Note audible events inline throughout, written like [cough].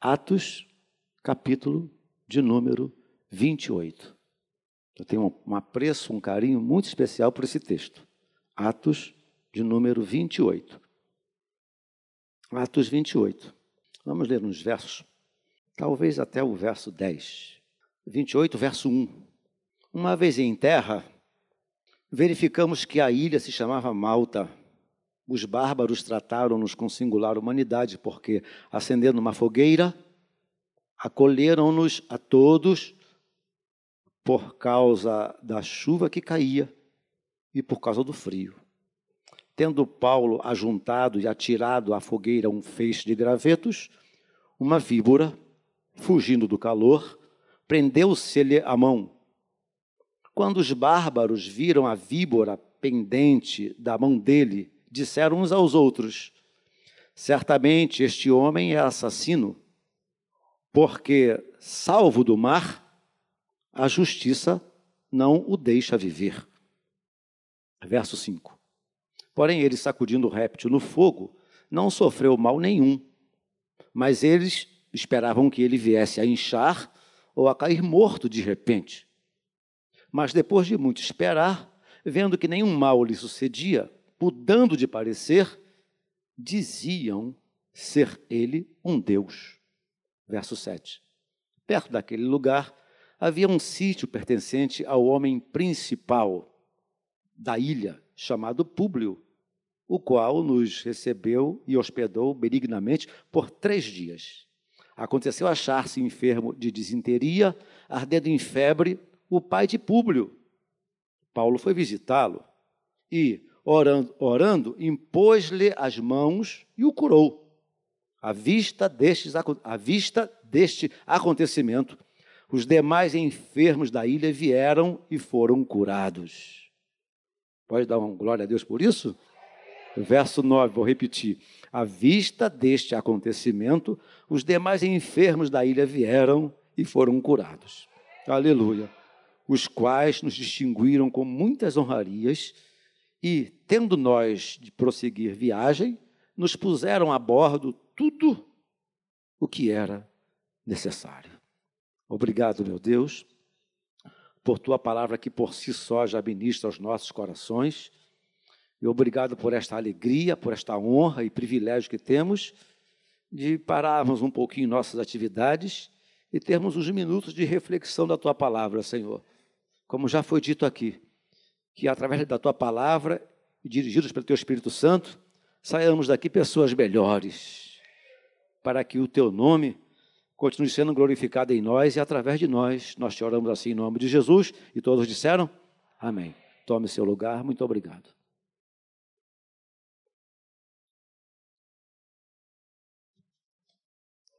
Atos, capítulo de número 28. Eu tenho um apreço, um carinho muito especial por esse texto. Atos, de número 28. Atos 28. Vamos ler uns versos, talvez até o verso 10. 28, verso 1. Uma vez em terra, verificamos que a ilha se chamava Malta. Os bárbaros trataram-nos com singular humanidade, porque, acendendo uma fogueira, acolheram-nos a todos por causa da chuva que caía e por causa do frio. Tendo Paulo ajuntado e atirado à fogueira um feixe de gravetos, uma víbora, fugindo do calor, prendeu-se-lhe a mão. Quando os bárbaros viram a víbora pendente da mão dele, disseram uns aos outros: Certamente este homem é assassino, porque, salvo do mar, a justiça não o deixa viver. Verso 5. Porém, ele, sacudindo o réptil no fogo, não sofreu mal nenhum. Mas eles esperavam que ele viesse a inchar ou a cair morto de repente. Mas depois de muito esperar, vendo que nenhum mal lhe sucedia, mudando de parecer, diziam ser ele um Deus. Verso 7. Perto daquele lugar havia um sítio pertencente ao homem principal da ilha, chamado Públio, o qual nos recebeu e hospedou benignamente por três dias. Aconteceu achar-se enfermo de disenteria, ardendo em febre, o pai de Públio. Paulo foi visitá-lo e, orando, orando impôs-lhe as mãos e o curou. À vista, destes, à vista deste acontecimento, os demais enfermos da ilha vieram e foram curados. Pode dar uma glória a Deus por isso? Verso 9, vou repetir. À vista deste acontecimento, os demais enfermos da ilha vieram e foram curados. Aleluia. Os quais nos distinguiram com muitas honrarias e, tendo nós de prosseguir viagem, nos puseram a bordo tudo o que era necessário. Obrigado, meu Deus, por tua palavra que por si só já ministra aos nossos corações e obrigado por esta alegria, por esta honra e privilégio que temos de pararmos um pouquinho nossas atividades e termos uns minutos de reflexão da tua palavra, Senhor. Como já foi dito aqui, que através da tua palavra e dirigidos pelo teu Espírito Santo, saiamos daqui pessoas melhores, para que o teu nome continue sendo glorificado em nós e através de nós. Nós te oramos assim em nome de Jesus e todos disseram: Amém. Tome seu lugar. Muito obrigado.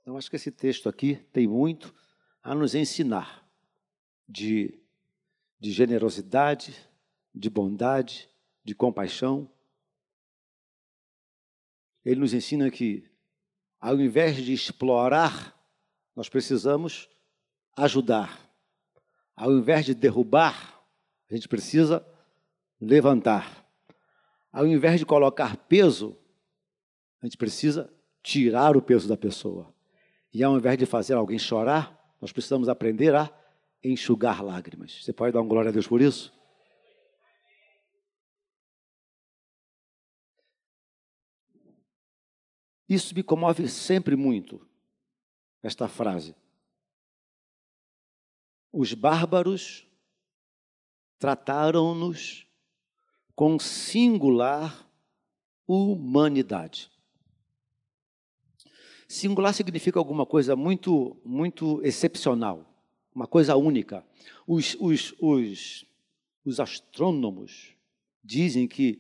Então, acho que esse texto aqui tem muito a nos ensinar de, de generosidade, de bondade, de compaixão. Ele nos ensina que, ao invés de explorar, nós precisamos ajudar. Ao invés de derrubar, a gente precisa levantar. Ao invés de colocar peso, a gente precisa tirar o peso da pessoa. E ao invés de fazer alguém chorar, nós precisamos aprender a enxugar lágrimas. Você pode dar uma glória a Deus por isso? Isso me comove sempre muito, esta frase. Os bárbaros trataram-nos com singular humanidade. Singular significa alguma coisa muito, muito excepcional, uma coisa única. Os, os, os, os astrônomos dizem que,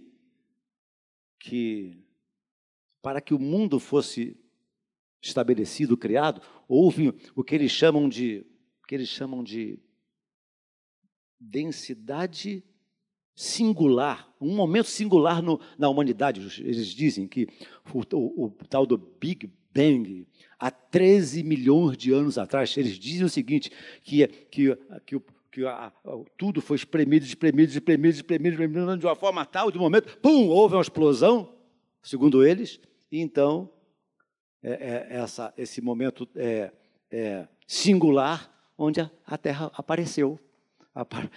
que para que o mundo fosse estabelecido, criado, houve o que eles chamam de, o que eles chamam de densidade singular, um momento singular no, na humanidade. Eles dizem que o, o, o tal do Big Bang, há 13 milhões de anos atrás, eles dizem o seguinte, que, que, que, que a, tudo foi espremido, espremido, espremido, espremido, espremido, de uma forma tal, de um momento, pum, houve uma explosão, segundo eles, e então é, é, essa, esse momento é, é, singular onde a, a Terra apareceu.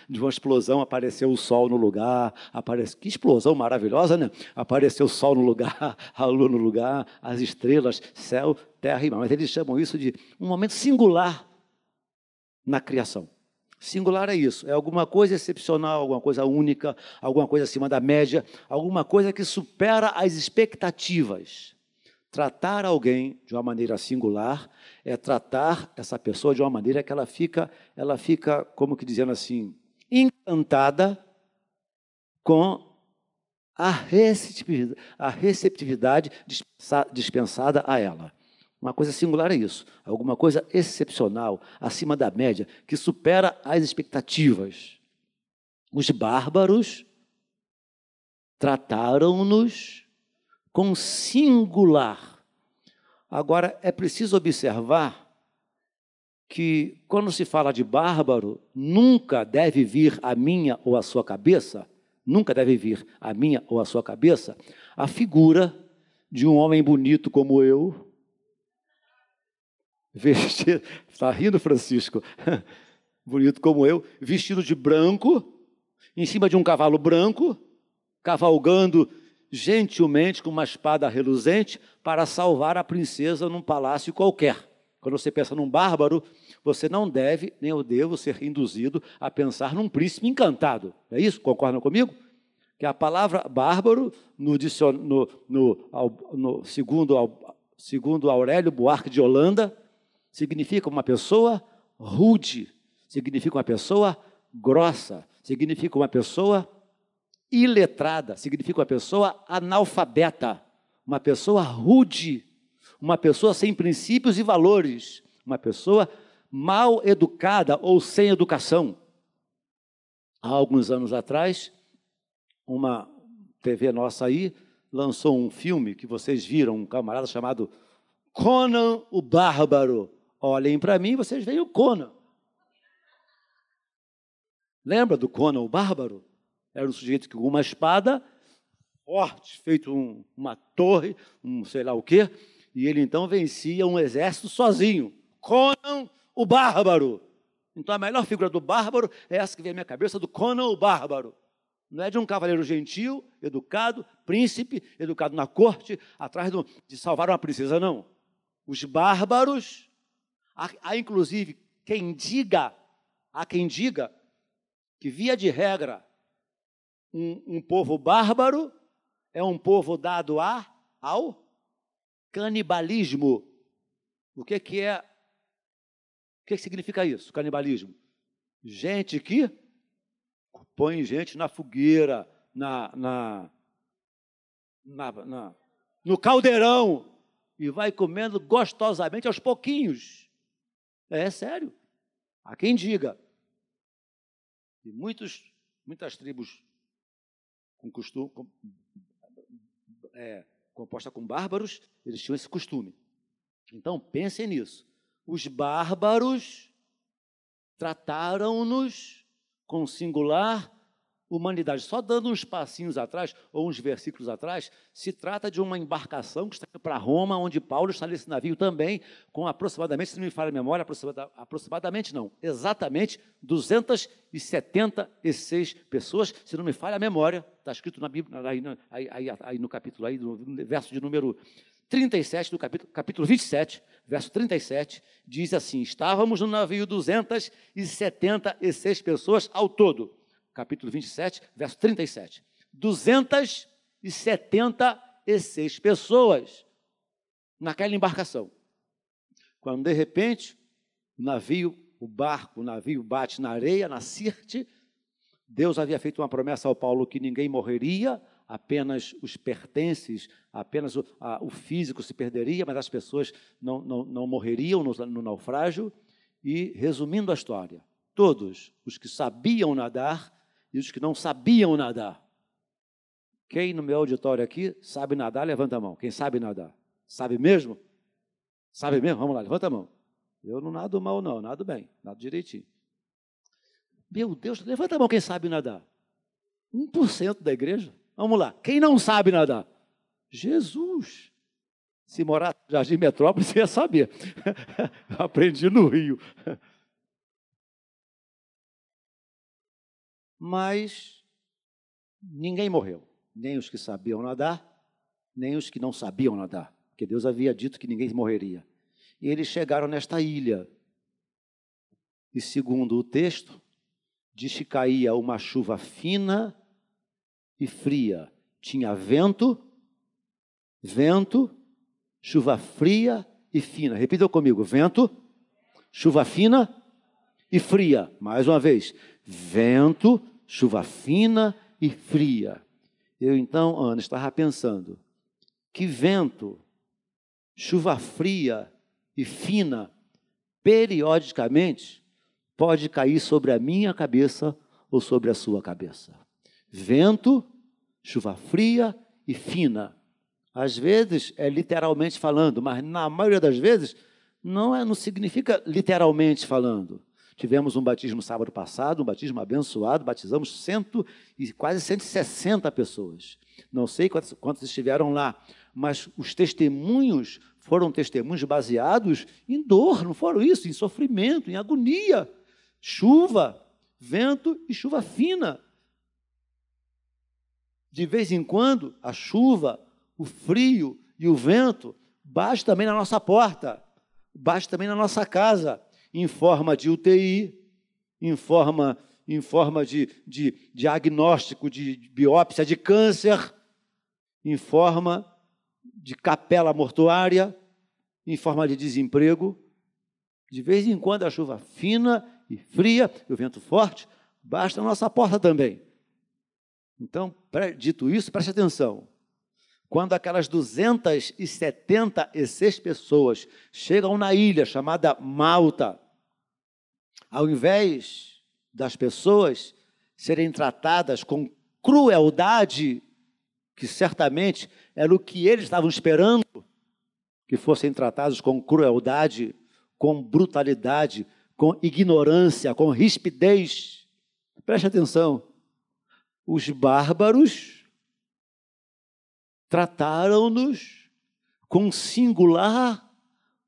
De uma explosão apareceu o Sol no lugar, aparece, que explosão maravilhosa, né? Apareceu o Sol no lugar, [laughs] a Lua no lugar, as estrelas, céu, terra e mar. Mas eles chamam isso de um momento singular na criação. Singular é isso, é alguma coisa excepcional, alguma coisa única, alguma coisa acima da média, alguma coisa que supera as expectativas. Tratar alguém de uma maneira singular é tratar essa pessoa de uma maneira que ela fica, ela fica, como que dizendo assim, encantada com a receptividade, a receptividade dispensada a ela. Uma coisa singular é isso, alguma coisa excepcional, acima da média, que supera as expectativas. Os bárbaros trataram-nos com singular. Agora, é preciso observar que, quando se fala de bárbaro, nunca deve vir à minha ou à sua cabeça, nunca deve vir à minha ou à sua cabeça, a figura de um homem bonito como eu, vestido, está rindo, Francisco, [laughs] bonito como eu, vestido de branco, em cima de um cavalo branco, cavalgando gentilmente com uma espada reluzente para salvar a princesa num palácio qualquer. Quando você pensa num bárbaro, você não deve, nem eu devo, ser induzido a pensar num príncipe encantado. É isso? Concordam comigo? Que a palavra bárbaro, no, no, no, no segundo, segundo Aurélio Buarque de Holanda, significa uma pessoa rude, significa uma pessoa grossa, significa uma pessoa iletrada significa uma pessoa analfabeta, uma pessoa rude, uma pessoa sem princípios e valores, uma pessoa mal educada ou sem educação. Há alguns anos atrás, uma TV nossa aí lançou um filme que vocês viram, um camarada chamado Conan o Bárbaro. Olhem para mim, vocês veem o Conan. Lembra do Conan o Bárbaro? Era um sujeito que com uma espada forte, feito um, uma torre, um sei lá o quê, e ele então vencia um exército sozinho. Conan o Bárbaro. Então a melhor figura do bárbaro é essa que vem à minha cabeça, do Conan o Bárbaro. Não é de um cavaleiro gentil, educado, príncipe, educado na corte, atrás de salvar uma princesa, não. Os bárbaros, há, há inclusive quem diga, há quem diga que, via de regra, um, um povo bárbaro é um povo dado a, ao canibalismo. O que, que é? O que, que significa isso, canibalismo? Gente que põe gente na fogueira, na, na, na, na, no caldeirão e vai comendo gostosamente aos pouquinhos. É sério. Há quem diga. E muitos, muitas tribos com costume, com, é, composta com bárbaros, eles tinham esse costume. Então, pensem nisso. Os bárbaros trataram-nos com singular humanidade. Só dando uns passinhos atrás, ou uns versículos atrás, se trata de uma embarcação que está para Roma, onde Paulo está nesse navio também, com aproximadamente, se não me falha a memória, aproximadamente não, exatamente 276 pessoas, se não me falha a memória, está escrito na Bíblia, aí, aí, aí, aí no capítulo, aí, no verso de número 37, do capítulo, capítulo 27, verso 37, diz assim: Estávamos no navio 276 pessoas ao todo capítulo 27, verso 37. 276 pessoas naquela embarcação. Quando de repente o navio, o barco, o navio bate na areia, na Sirte, Deus havia feito uma promessa ao Paulo que ninguém morreria, apenas os pertences, apenas o, a, o físico se perderia, mas as pessoas não, não, não morreriam no, no naufrágio. E, resumindo a história, todos os que sabiam nadar e os que não sabiam nadar. Quem no meu auditório aqui sabe nadar, levanta a mão. Quem sabe nadar? Sabe mesmo? Sabe mesmo? Vamos lá, levanta a mão. Eu não nado mal, não, nado bem, nado direitinho. Meu Deus, levanta a mão quem sabe nadar. 1% da igreja. Vamos lá. Quem não sabe nadar? Jesus. Se morar no Jardim Metrópole, [laughs] você ia saber. [laughs] Aprendi no Rio. Mas ninguém morreu. Nem os que sabiam nadar, nem os que não sabiam nadar. Porque Deus havia dito que ninguém morreria. E eles chegaram nesta ilha. E segundo o texto, diz que caía uma chuva fina e fria. Tinha vento, vento, chuva fria e fina. Repita comigo: vento, chuva fina e fria. Mais uma vez: vento, chuva fina e fria. Eu então, Ana, estava pensando: que vento, chuva fria e fina, periodicamente, pode cair sobre a minha cabeça ou sobre a sua cabeça. Vento, chuva fria e fina. Às vezes é literalmente falando, mas na maioria das vezes não é, não significa literalmente falando. Tivemos um batismo sábado passado, um batismo abençoado, batizamos cento e quase 160 pessoas. Não sei quantos, quantos estiveram lá, mas os testemunhos foram testemunhos baseados em dor, não foram isso, em sofrimento, em agonia. Chuva, vento e chuva fina. De vez em quando, a chuva, o frio e o vento bate também na nossa porta, bate também na nossa casa, em forma de UTI, em forma, em forma de, de diagnóstico de biópsia de câncer, em forma de capela mortuária, em forma de desemprego. De vez em quando a chuva fina e fria e o vento forte basta na nossa porta também. Então, dito isso, preste atenção. Quando aquelas 276 pessoas chegam na ilha chamada Malta, ao invés das pessoas serem tratadas com crueldade, que certamente era o que eles estavam esperando, que fossem tratados com crueldade, com brutalidade, com ignorância, com rispidez. Preste atenção. Os bárbaros trataram-nos com singular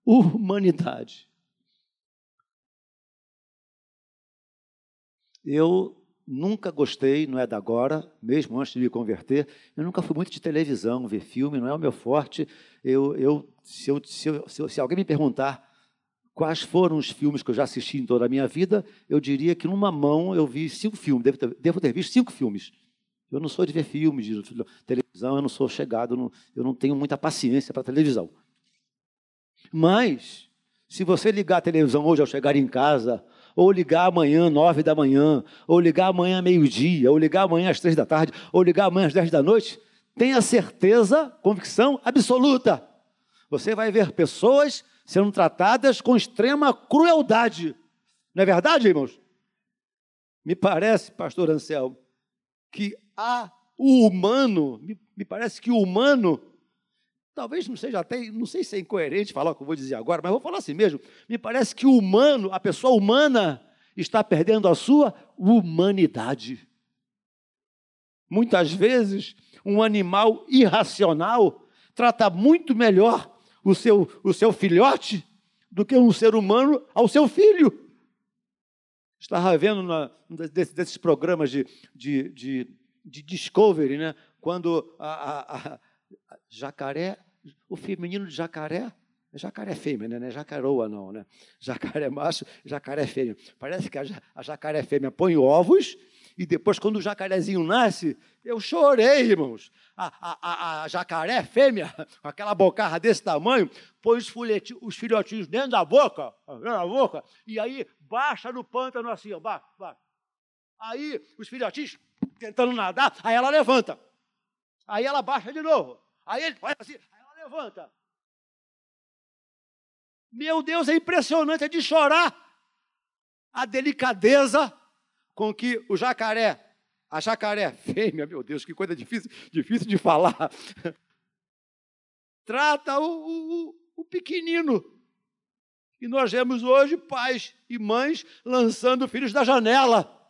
humanidade. Eu nunca gostei, não é da agora, mesmo antes de me converter, eu nunca fui muito de televisão, ver filme, não é o meu forte. Eu, eu, se, eu, se, eu, se, se alguém me perguntar quais foram os filmes que eu já assisti em toda a minha vida, eu diria que numa mão eu vi cinco filmes, devo ter, devo ter visto cinco filmes. Eu não sou de ver filmes, de televisão, eu não sou chegado, eu não tenho muita paciência para televisão. Mas, se você ligar a televisão hoje ao chegar em casa, ou ligar amanhã, nove da manhã, ou ligar amanhã, meio-dia, ou ligar amanhã às três da tarde, ou ligar amanhã às dez da noite, tenha certeza, convicção absoluta. Você vai ver pessoas sendo tratadas com extrema crueldade. Não é verdade, irmãos? Me parece, pastor Anselmo, que há o humano, me, me parece que o humano, talvez não seja até, não sei se é incoerente falar o que eu vou dizer agora, mas vou falar assim mesmo. Me parece que o humano, a pessoa humana, está perdendo a sua humanidade. Muitas vezes, um animal irracional trata muito melhor o seu, o seu filhote do que um ser humano ao seu filho. Estava vendo na, desses programas de, de, de de Discovery, né? quando a, a, a, jacaré, o feminino de jacaré, é jacaré fêmea, né? Jacaroa não, né? Jacaré macho, jacaré fêmea. Parece que a, a jacaré fêmea põe ovos e depois, quando o jacarezinho nasce, eu chorei, irmãos. A, a, a, jacaré fêmea, [laughs] com aquela bocarra desse tamanho, põe os, os filhotinhos dentro da boca, dentro da boca, e aí baixa no pântano assim, ó, baixa, baixa. Aí os filhotinhos tentando nadar, aí ela levanta. Aí ela baixa de novo. Aí ele faz assim, aí ela levanta. Meu Deus, é impressionante, é de chorar a delicadeza com que o jacaré, a jacaré [laughs] fêmea, meu Deus, que coisa difícil, difícil de falar, [laughs] trata o, o, o pequenino. E nós vemos hoje pais e mães lançando filhos da janela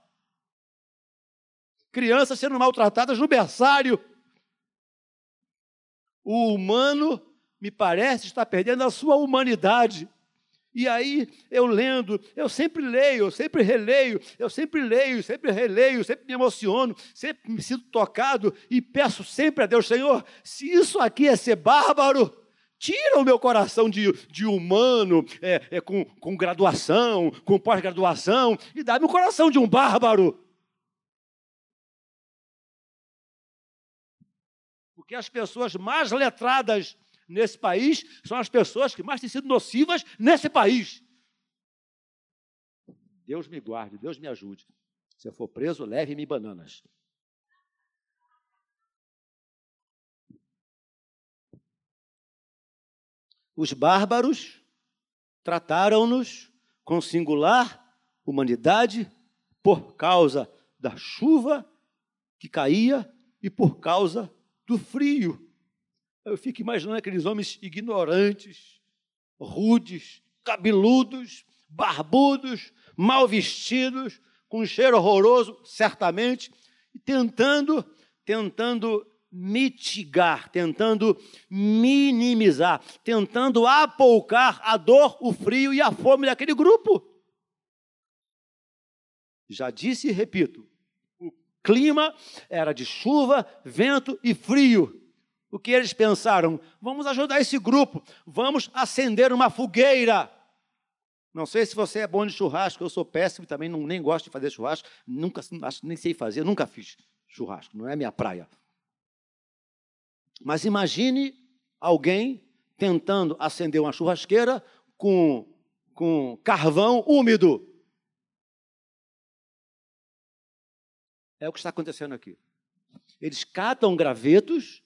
crianças sendo maltratadas no berçário. O humano me parece estar perdendo a sua humanidade. E aí, eu lendo, eu sempre leio, eu sempre releio, eu sempre leio, sempre releio, sempre me emociono, sempre me sinto tocado e peço sempre a Deus, Senhor, se isso aqui é ser bárbaro, tira o meu coração de, de humano, é, é, com, com graduação, com pós-graduação, e dá-me o coração de um bárbaro. Porque as pessoas mais letradas nesse país são as pessoas que mais têm sido nocivas nesse país. Deus me guarde, Deus me ajude. Se eu for preso, leve-me bananas. Os bárbaros trataram-nos com singular humanidade por causa da chuva que caía e por causa do frio. Eu fico imaginando aqueles homens ignorantes, rudes, cabeludos, barbudos, mal vestidos, com um cheiro horroroso, certamente, e tentando, tentando mitigar, tentando minimizar, tentando apoucar a dor, o frio e a fome daquele grupo. Já disse e repito, clima era de chuva, vento e frio. O que eles pensaram? Vamos ajudar esse grupo, vamos acender uma fogueira. Não sei se você é bom de churrasco, eu sou péssimo também, não, nem gosto de fazer churrasco, nunca, nem sei fazer, nunca fiz churrasco, não é minha praia. Mas imagine alguém tentando acender uma churrasqueira com, com carvão úmido. É o que está acontecendo aqui. Eles catam gravetos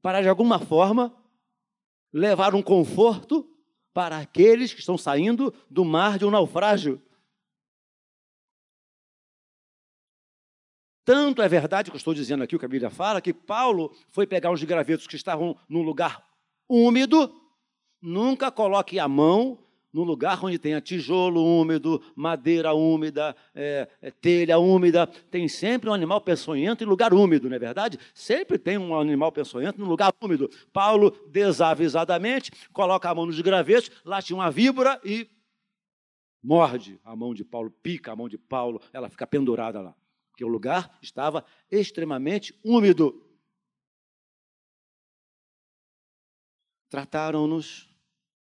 para, de alguma forma, levar um conforto para aqueles que estão saindo do mar de um naufrágio. Tanto é verdade que eu estou dizendo aqui, o que a Bíblia fala, que Paulo foi pegar uns gravetos que estavam num lugar úmido, nunca coloque a mão num lugar onde tenha tijolo úmido, madeira úmida, é, é, telha úmida, tem sempre um animal peçonhento em lugar úmido, não é verdade? Sempre tem um animal peçonhento no lugar úmido. Paulo, desavisadamente, coloca a mão nos gravetos, lá tinha uma víbora e morde a mão de Paulo, pica a mão de Paulo, ela fica pendurada lá, porque o lugar estava extremamente úmido. Trataram-nos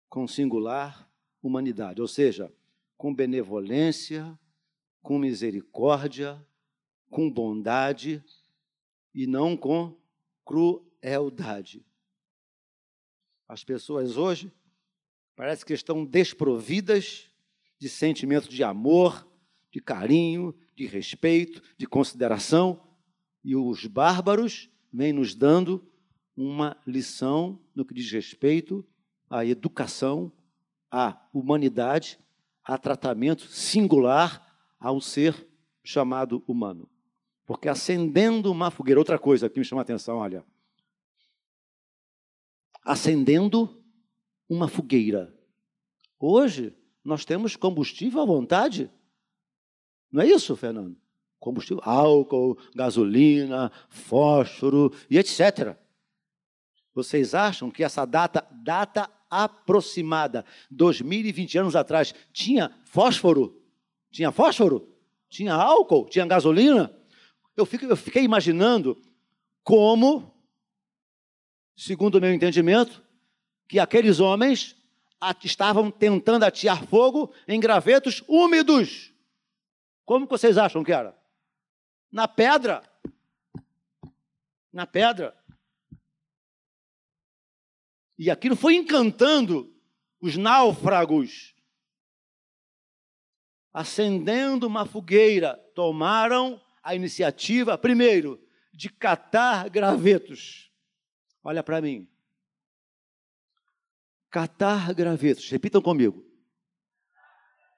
com singular humanidade, ou seja, com benevolência, com misericórdia, com bondade e não com crueldade. As pessoas hoje parece que estão desprovidas de sentimento de amor, de carinho, de respeito, de consideração, e os bárbaros vêm nos dando uma lição no que diz respeito à educação à humanidade, a tratamento singular ao ser chamado humano. Porque acendendo uma fogueira, outra coisa que me chama a atenção, olha. Acendendo uma fogueira. Hoje nós temos combustível à vontade. Não é isso, Fernando? Combustível, álcool, gasolina, fósforo e etc. Vocês acham que essa data, data aproximada, 2020 anos atrás, tinha fósforo? Tinha fósforo? Tinha álcool? Tinha gasolina? Eu, fico, eu fiquei imaginando como, segundo o meu entendimento, que aqueles homens estavam tentando atear fogo em gravetos úmidos. Como vocês acham que era? Na pedra. Na pedra. E aquilo foi encantando os náufragos. Acendendo uma fogueira, tomaram a iniciativa, primeiro, de catar gravetos. Olha para mim. Catar gravetos. Repitam comigo.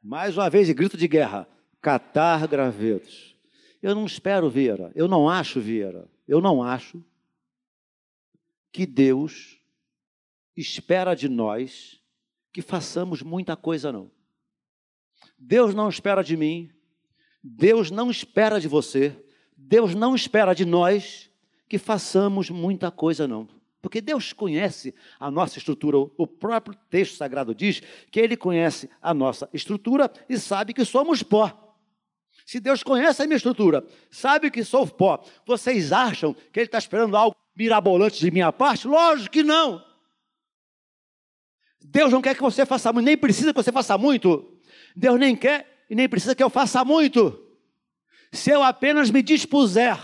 Mais uma vez, grito de guerra. Catar gravetos. Eu não espero, Vieira. Eu não acho, Vieira. Eu não acho que Deus espera de nós que façamos muita coisa, não. Deus não espera de mim, Deus não espera de você, Deus não espera de nós que façamos muita coisa, não. Porque Deus conhece a nossa estrutura. O próprio texto sagrado diz que Ele conhece a nossa estrutura e sabe que somos pó. Se Deus conhece a minha estrutura, sabe que sou pó, vocês acham que Ele está esperando algo mirabolante de minha parte? Lógico que não. Deus não quer que você faça muito, nem precisa que você faça muito. Deus nem quer e nem precisa que eu faça muito. Se eu apenas me dispuser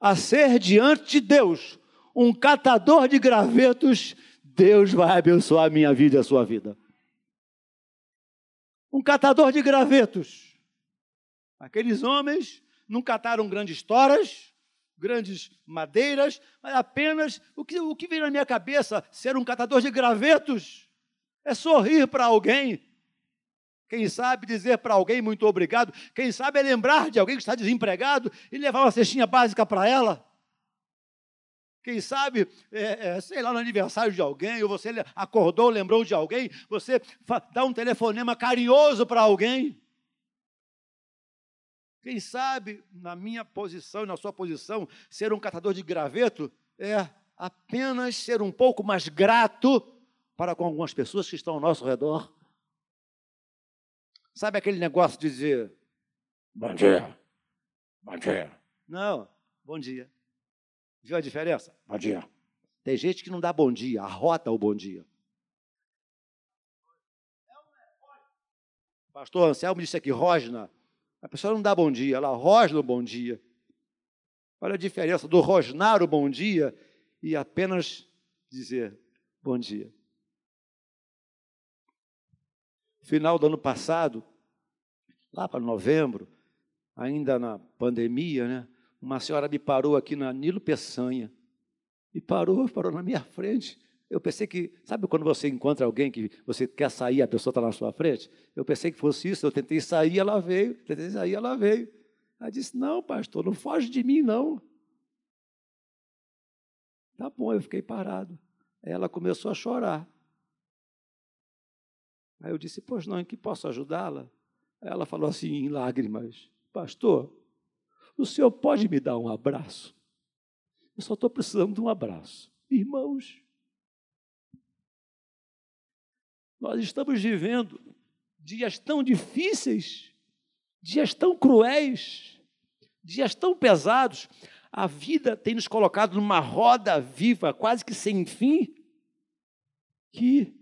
a ser diante de Deus um catador de gravetos, Deus vai abençoar a minha vida e a sua vida. Um catador de gravetos. Aqueles homens não cataram grandes toras, grandes madeiras, mas apenas o que, o que veio na minha cabeça ser um catador de gravetos é sorrir para alguém. Quem sabe dizer para alguém muito obrigado, quem sabe é lembrar de alguém que está desempregado e levar uma cestinha básica para ela. Quem sabe, é, é, sei lá, no aniversário de alguém, ou você acordou, lembrou de alguém, você dá um telefonema carinhoso para alguém. Quem sabe, na minha posição e na sua posição, ser um catador de graveto é apenas ser um pouco mais grato para com algumas pessoas que estão ao nosso redor. Sabe aquele negócio de dizer bom dia, bom dia? Não, bom dia. Viu a diferença? Bom dia. Tem gente que não dá bom dia, arrota o bom dia. Pastor Anselmo disse aqui, Rosna, a pessoa não dá bom dia, ela rosna o bom dia. Olha a diferença do rosnar o bom dia e apenas dizer bom dia. Final do ano passado, lá para novembro, ainda na pandemia, né? Uma senhora me parou aqui na Nilo Peçanha. E parou, parou na minha frente. Eu pensei que, sabe quando você encontra alguém que você quer sair, a pessoa está na sua frente? Eu pensei que fosse isso, eu tentei sair, ela veio, tentei sair, ela veio. Ela disse: Não, pastor, não foge de mim, não. Tá bom, eu fiquei parado. Aí ela começou a chorar. Aí eu disse: Pois não, em que posso ajudá-la? Ela falou assim, em lágrimas: Pastor, o senhor pode me dar um abraço? Eu só estou precisando de um abraço. Irmãos, Nós estamos vivendo dias tão difíceis, dias tão cruéis, dias tão pesados. A vida tem nos colocado numa roda viva, quase que sem fim, que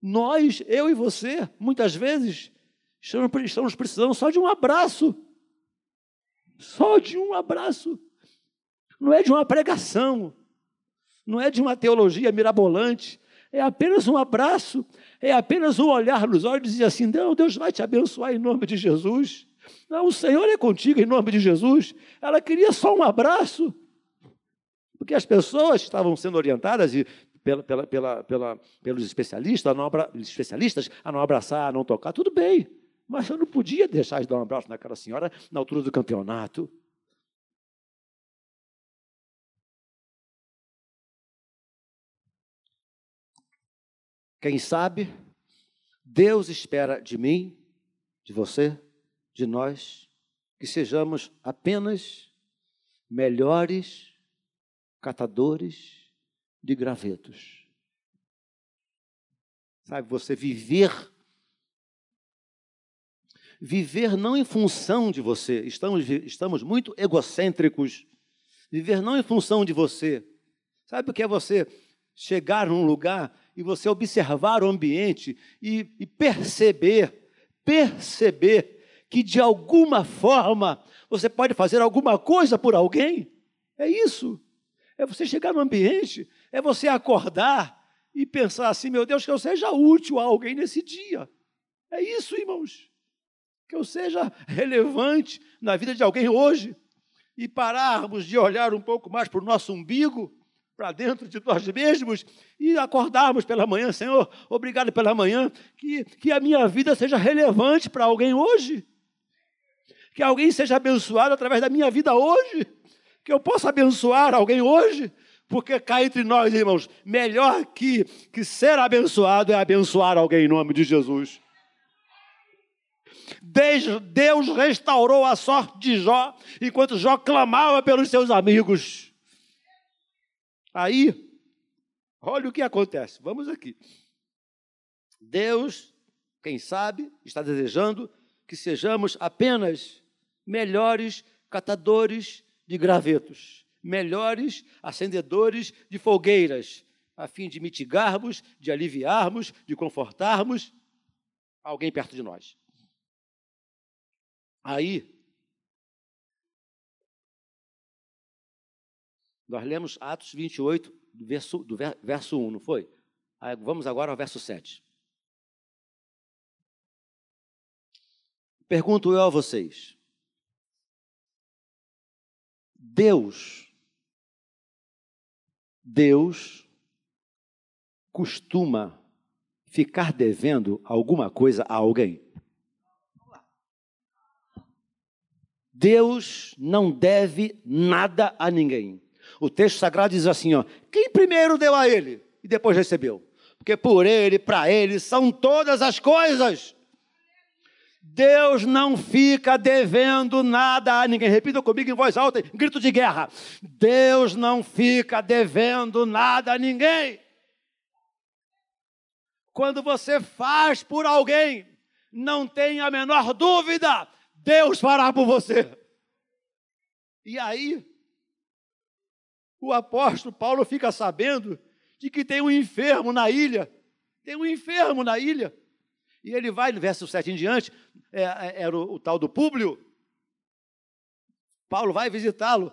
nós, eu e você, muitas vezes, estamos precisando só de um abraço. Só de um abraço. Não é de uma pregação, não é de uma teologia mirabolante, é apenas um abraço, é apenas um olhar nos olhos e dizer assim: não, Deus vai te abençoar em nome de Jesus. Não, o Senhor é contigo em nome de Jesus. Ela queria só um abraço. Porque as pessoas estavam sendo orientadas e pela, pela, pela, pela, pelos especialistas a, não abra, especialistas a não abraçar, a não tocar, tudo bem. Mas eu não podia deixar de dar um abraço naquela senhora na altura do campeonato. Quem sabe, Deus espera de mim, de você, de nós, que sejamos apenas melhores catadores de gravetos. Sabe, você viver. Viver não em função de você, estamos, estamos muito egocêntricos. Viver não em função de você. Sabe o que é você chegar num lugar e você observar o ambiente e, e perceber, perceber que de alguma forma você pode fazer alguma coisa por alguém. É isso. É você chegar no ambiente, é você acordar e pensar assim: meu Deus, que eu seja útil a alguém nesse dia. É isso, irmãos. Que eu seja relevante na vida de alguém hoje. E pararmos de olhar um pouco mais para o nosso umbigo para dentro de nós mesmos e acordarmos pela manhã, Senhor, obrigado pela manhã, que, que a minha vida seja relevante para alguém hoje, que alguém seja abençoado através da minha vida hoje, que eu possa abençoar alguém hoje, porque cá entre nós, irmãos, melhor que, que ser abençoado é abençoar alguém em nome de Jesus. Deus restaurou a sorte de Jó enquanto Jó clamava pelos seus amigos. Aí, olha o que acontece. Vamos aqui. Deus, quem sabe, está desejando que sejamos apenas melhores catadores de gravetos, melhores acendedores de fogueiras, a fim de mitigarmos, de aliviarmos, de confortarmos alguém perto de nós. Aí, nós lemos Atos 28, do verso, do verso 1, não foi? Vamos agora ao verso 7. Pergunto eu a vocês: Deus, Deus costuma ficar devendo alguma coisa a alguém? Deus não deve nada a ninguém. O texto sagrado diz assim: ó, quem primeiro deu a ele e depois recebeu? Porque por ele, para ele, são todas as coisas. Deus não fica devendo nada a ninguém. Repita comigo em voz alta, grito de guerra. Deus não fica devendo nada a ninguém. Quando você faz por alguém, não tenha a menor dúvida, Deus fará por você. E aí, o apóstolo Paulo fica sabendo de que tem um enfermo na ilha. Tem um enfermo na ilha. E ele vai, no verso 7 em diante, é, é, era o, o tal do Públio. Paulo vai visitá-lo.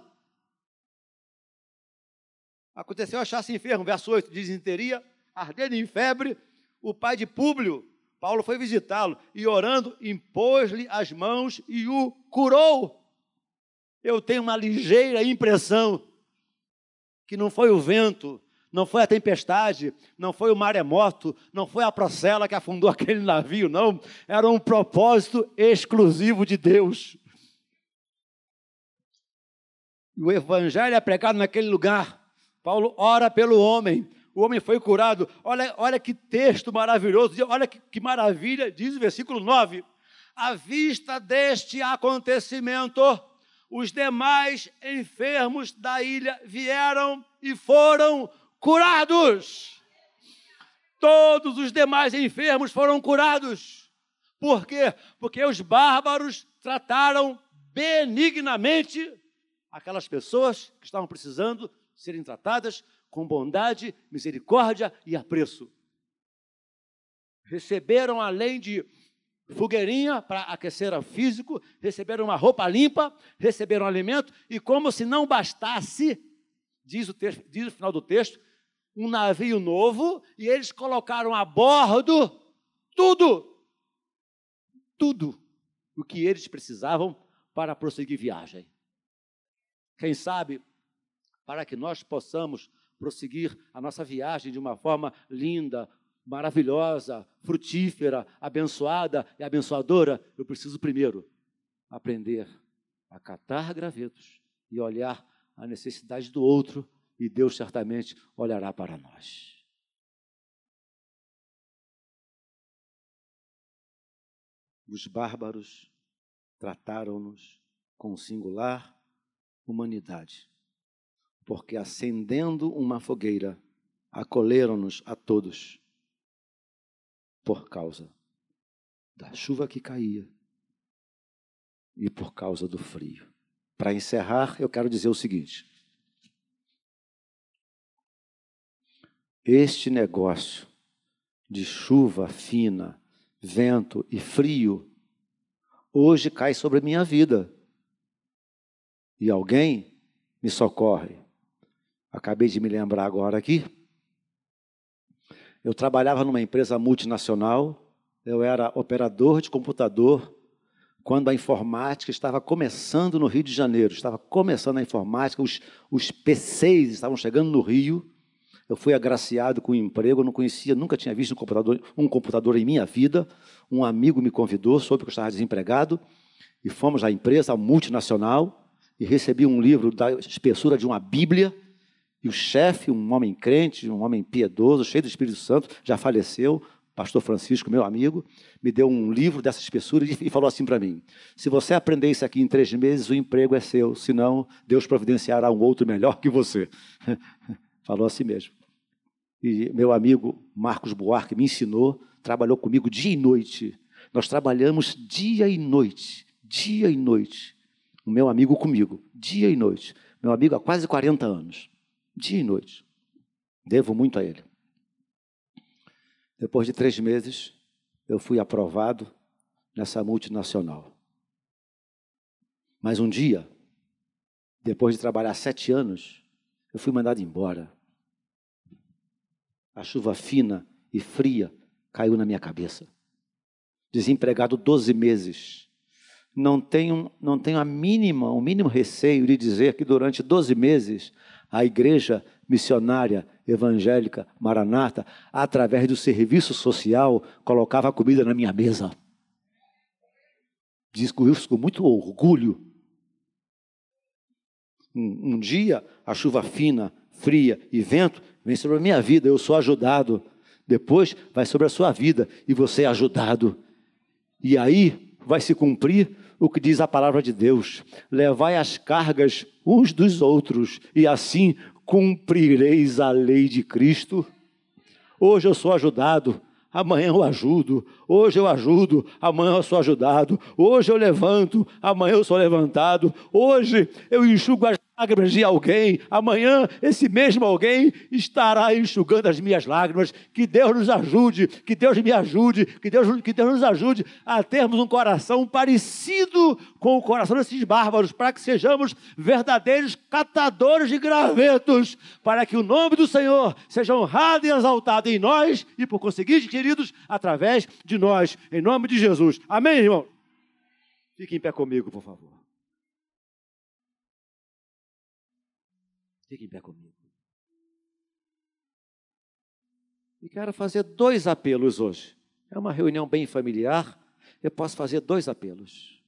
Aconteceu achar-se enfermo, verso 8, dizenteria, ardendo em febre, o pai de Públio. Paulo foi visitá-lo e orando, impôs-lhe as mãos e o curou. Eu tenho uma ligeira impressão que não foi o vento, não foi a tempestade, não foi o maremoto, não foi a procela que afundou [laughs] aquele navio, não. Era um propósito exclusivo de Deus. O evangelho é pregado naquele lugar. Paulo ora pelo homem. O homem foi curado. Olha, olha que texto maravilhoso. Olha que, que maravilha, diz o versículo 9. À vista deste acontecimento, os demais enfermos da ilha vieram e foram curados. Todos os demais enfermos foram curados. Por quê? Porque os bárbaros trataram benignamente aquelas pessoas que estavam precisando serem tratadas com bondade, misericórdia e apreço. Receberam, além de fogueirinha para aquecer o físico, receberam uma roupa limpa, receberam alimento, e como se não bastasse, diz o, texto, diz o final do texto, um navio novo e eles colocaram a bordo tudo, tudo o que eles precisavam para prosseguir viagem. Quem sabe, para que nós possamos prosseguir a nossa viagem de uma forma linda, maravilhosa, frutífera, abençoada e abençoadora, eu preciso primeiro aprender a catar gravetos e olhar a necessidade do outro e Deus certamente olhará para nós. Os bárbaros trataram-nos com singular humanidade, porque acendendo uma fogueira, acolheram-nos a todos por causa da chuva que caía e por causa do frio. Para encerrar, eu quero dizer o seguinte: Este negócio de chuva fina, vento e frio, hoje cai sobre a minha vida. E alguém me socorre. Acabei de me lembrar agora aqui. Eu trabalhava numa empresa multinacional, eu era operador de computador, quando a informática estava começando no Rio de Janeiro, estava começando a informática, os, os PCs estavam chegando no Rio, eu fui agraciado com um emprego, eu não conhecia, nunca tinha visto um computador, um computador em minha vida. Um amigo me convidou, soube que eu estava desempregado, e fomos à empresa multinacional e recebi um livro da espessura de uma Bíblia. O chefe, um homem crente, um homem piedoso, cheio do Espírito Santo, já faleceu, pastor Francisco, meu amigo, me deu um livro dessa espessura e falou assim para mim: se você aprender isso aqui em três meses, o emprego é seu, senão Deus providenciará um outro melhor que você. [laughs] Falou assim mesmo. E meu amigo Marcos Buarque me ensinou, trabalhou comigo dia e noite. Nós trabalhamos dia e noite, dia e noite. O meu amigo comigo, dia e noite. Meu amigo há quase 40 anos, dia e noite. Devo muito a ele. Depois de três meses, eu fui aprovado nessa multinacional. Mas um dia, depois de trabalhar sete anos, eu fui mandado embora. A chuva fina e fria caiu na minha cabeça. Desempregado 12 meses. Não tenho, não tenho a mínima, o mínimo receio de dizer que durante 12 meses a igreja missionária evangélica Maranata, através do serviço social, colocava comida na minha mesa. Diz isso com muito orgulho. Um, um dia, a chuva fina, fria e vento vem sobre a minha vida, eu sou ajudado. Depois vai sobre a sua vida e você é ajudado. E aí vai se cumprir o que diz a palavra de Deus: levai as cargas uns dos outros, e assim cumprireis a lei de Cristo. Hoje eu sou ajudado, amanhã eu ajudo. Hoje eu ajudo, amanhã eu sou ajudado. Hoje eu levanto, amanhã eu sou levantado. Hoje eu enxugo as lágrimas de alguém, amanhã esse mesmo alguém estará enxugando as minhas lágrimas. Que Deus nos ajude, que Deus me ajude, que Deus, que Deus nos ajude a termos um coração parecido com o coração desses bárbaros, para que sejamos verdadeiros catadores de gravetos, para que o nome do Senhor seja honrado e exaltado em nós e, por conseguinte, queridos, através de nós, em nome de Jesus. Amém, irmão? Fique em pé comigo, por favor. Fique em pé comigo. E quero fazer dois apelos hoje. É uma reunião bem familiar. Eu posso fazer dois apelos.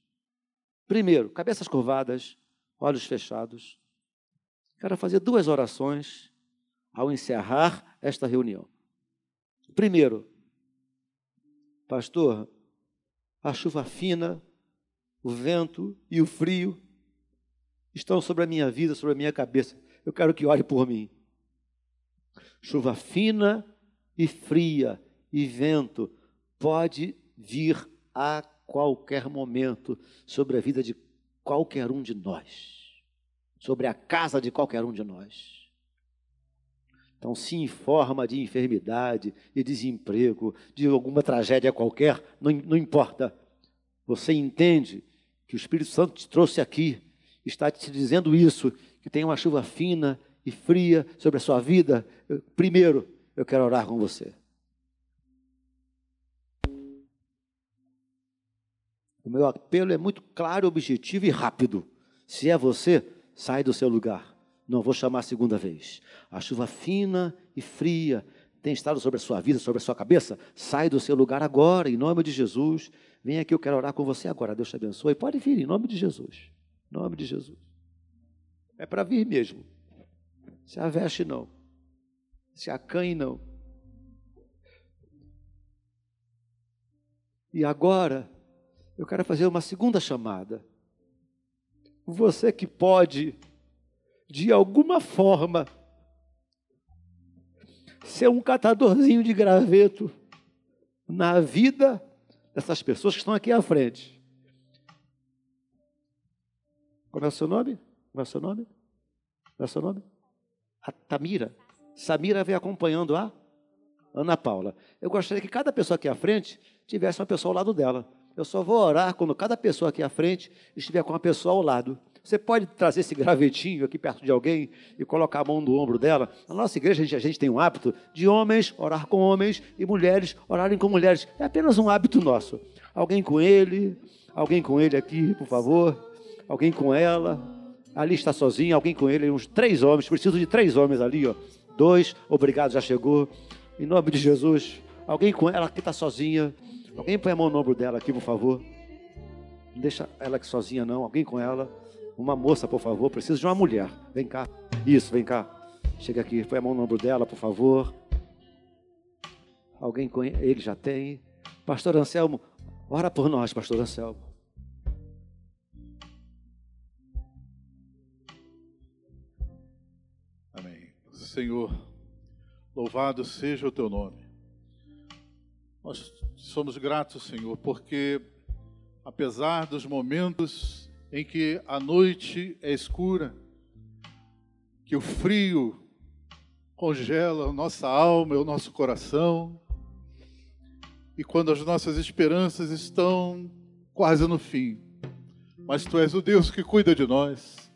Primeiro, cabeças curvadas, olhos fechados. Quero fazer duas orações ao encerrar esta reunião. Primeiro, pastor, a chuva fina, o vento e o frio estão sobre a minha vida, sobre a minha cabeça eu quero que ore por mim. Chuva fina e fria e vento pode vir a qualquer momento sobre a vida de qualquer um de nós, sobre a casa de qualquer um de nós. Então, se em forma de enfermidade, de desemprego, de alguma tragédia qualquer, não, não importa. Você entende que o Espírito Santo te trouxe aqui, está te dizendo isso, que tem uma chuva fina e fria sobre a sua vida, eu, primeiro eu quero orar com você. O meu apelo é muito claro, objetivo e rápido. Se é você, sai do seu lugar. Não vou chamar a segunda vez. A chuva fina e fria tem estado sobre a sua vida, sobre a sua cabeça. Sai do seu lugar agora, em nome de Jesus. Vem aqui, eu quero orar com você agora. Deus te abençoe. Pode vir, em nome de Jesus. Em nome de Jesus. É para vir mesmo. Se aveste não. Se acanhe não. E agora, eu quero fazer uma segunda chamada. Você que pode, de alguma forma, ser um catadorzinho de graveto na vida dessas pessoas que estão aqui à frente. Como é o seu nome? Qual é o seu nome? Qual é o seu nome? A Tamira. Samira vem acompanhando a Ana Paula. Eu gostaria que cada pessoa aqui à frente tivesse uma pessoa ao lado dela. Eu só vou orar quando cada pessoa aqui à frente estiver com uma pessoa ao lado. Você pode trazer esse gravetinho aqui perto de alguém e colocar a mão no ombro dela. Na nossa igreja, a gente, a gente tem um hábito de homens orar com homens e mulheres orarem com mulheres. É apenas um hábito nosso. Alguém com ele, alguém com ele aqui, por favor. Alguém com ela. Ali está sozinho, alguém com ele, uns três homens. Preciso de três homens ali, ó. Dois, obrigado, já chegou. Em nome de Jesus. Alguém com ela que está sozinha. Alguém põe a mão no ombro dela aqui, por favor. Não deixa ela aqui sozinha, não. Alguém com ela. Uma moça, por favor. Preciso de uma mulher. Vem cá. Isso, vem cá. Chega aqui, põe a mão no ombro dela, por favor. Alguém com ele já tem. Pastor Anselmo, ora por nós, Pastor Anselmo. Senhor. Louvado seja o teu nome. Nós somos gratos, Senhor, porque apesar dos momentos em que a noite é escura, que o frio congela a nossa alma e o nosso coração, e quando as nossas esperanças estão quase no fim, mas tu és o Deus que cuida de nós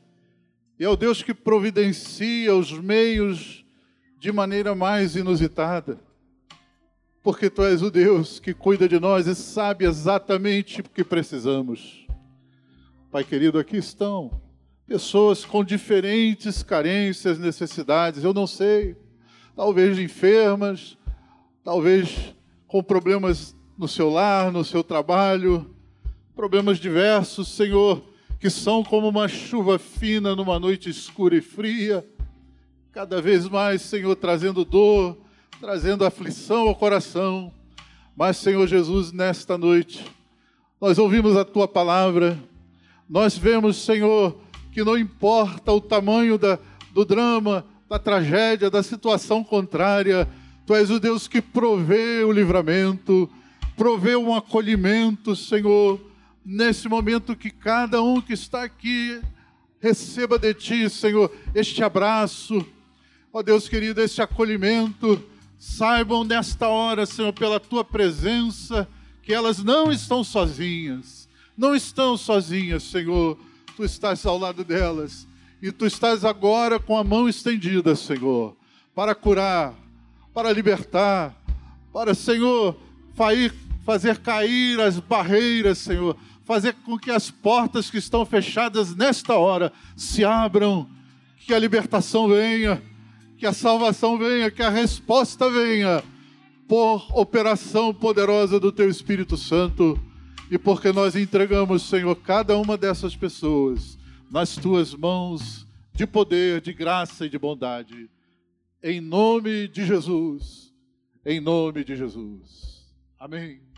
e é o Deus que providencia os meios de maneira mais inusitada. Porque tu és o Deus que cuida de nós e sabe exatamente o que precisamos. Pai querido, aqui estão pessoas com diferentes carências, necessidades, eu não sei, talvez enfermas, talvez com problemas no seu lar, no seu trabalho, problemas diversos, Senhor que são como uma chuva fina numa noite escura e fria, cada vez mais, Senhor, trazendo dor, trazendo aflição ao coração. Mas, Senhor Jesus, nesta noite, nós ouvimos a tua palavra, nós vemos, Senhor, que não importa o tamanho da, do drama, da tragédia, da situação contrária, tu és o Deus que provê o livramento, provê um acolhimento, Senhor nesse momento que cada um que está aqui receba de ti, Senhor, este abraço, ó Deus querido, este acolhimento. Saibam nesta hora, Senhor, pela tua presença, que elas não estão sozinhas, não estão sozinhas, Senhor. Tu estás ao lado delas e tu estás agora com a mão estendida, Senhor, para curar, para libertar, para, Senhor, fazer cair as barreiras, Senhor, fazer com que as portas que estão fechadas nesta hora se abram, que a libertação venha, que a salvação venha, que a resposta venha, por operação poderosa do Teu Espírito Santo e porque nós entregamos, Senhor, cada uma dessas pessoas nas Tuas mãos de poder, de graça e de bondade. Em nome de Jesus. Em nome de Jesus. Amém.